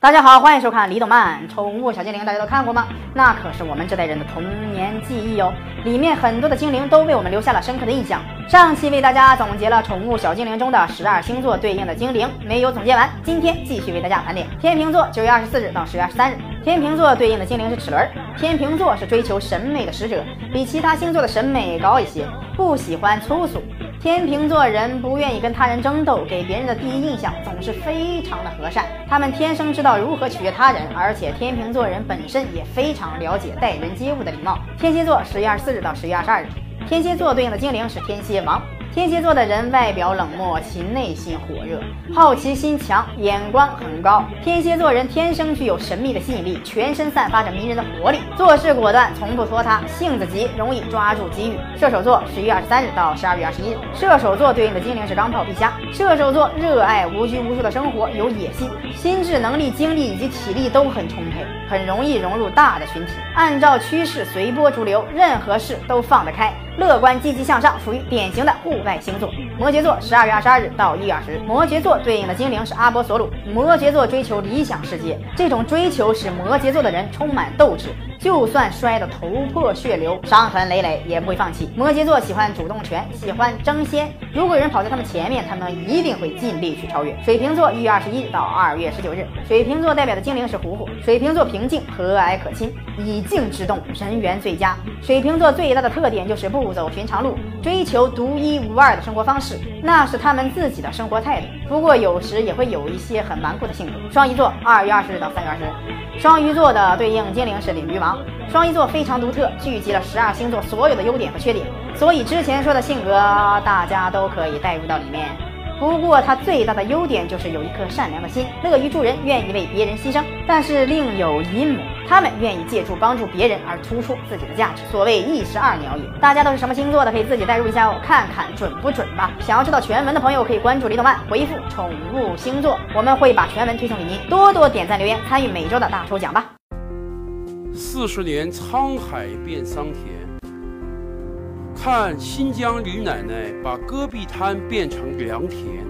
大家好，欢迎收看《李动漫宠物小精灵》，大家都看过吗？那可是我们这代人的童年记忆哦。里面很多的精灵都为我们留下了深刻的印象。上期为大家总结了宠物小精灵中的十二星座对应的精灵，没有总结完，今天继续为大家盘点天秤座九月二十四日到十月二十三日。天秤座对应的精灵是齿轮。天秤座是追求审美的使者，比其他星座的审美高一些，不喜欢粗俗。天秤座人不愿意跟他人争斗，给别人的第一印象总是非常的和善。他们天生知道如何取悦他人，而且天秤座人本身也非常了解待人接物的礼貌。天蝎座十月二十四日到十月二十二日，天蝎座对应的精灵是天蝎王。天蝎座的人外表冷漠，其内心火热，好奇心强，眼光很高。天蝎座人天生具有神秘的吸引力，全身散发着迷人的活力，做事果断，从不拖沓，性子急，容易抓住机遇。射手座十一月二十三日到十二月二十一日，射手座对应的精灵是钢炮碧虾。射手座热爱无拘无束的生活，有野心，心智能力、精力以及体力都很充沛，很容易融入大的群体，按照趋势随波逐流，任何事都放得开。乐观积极向上，属于典型的户外星座。摩羯座，十二月二十二日到一月二十日。摩羯座对应的精灵是阿波索鲁。摩羯座追求理想世界，这种追求使摩羯座的人充满斗志。就算摔得头破血流、伤痕累累，也不会放弃。摩羯座喜欢主动权，喜欢争先。如果有人跑在他们前面，他们一定会尽力去超越。水瓶座一月二十一到二月十九日，水瓶座代表的精灵是虎虎。水瓶座平静、和蔼可亲，以静制动，人缘最佳。水瓶座最大的特点就是不走寻常路，追求独一无二的生活方式，那是他们自己的生活态度。不过有时也会有一些很顽固的性格。双鱼座二月二十日到三月二十日，双鱼座的对应精灵是鲤鱼王。双鱼座非常独特，聚集了十二星座所有的优点和缺点，所以之前说的性格大家都可以带入到里面。不过他最大的优点就是有一颗善良的心，乐于助人，愿意为别人牺牲。但是另有阴谋，他们愿意借助帮助别人而突出自己的价值，所谓一石二鸟也。大家都是什么星座的，可以自己代入一下哦，看看准不准吧。想要知道全文的朋友，可以关注李动漫，回复宠物星座，我们会把全文推送给您。多多点赞留言，参与每周的大抽奖吧。四十年沧海变桑田，看新疆李奶奶把戈壁滩变成良田。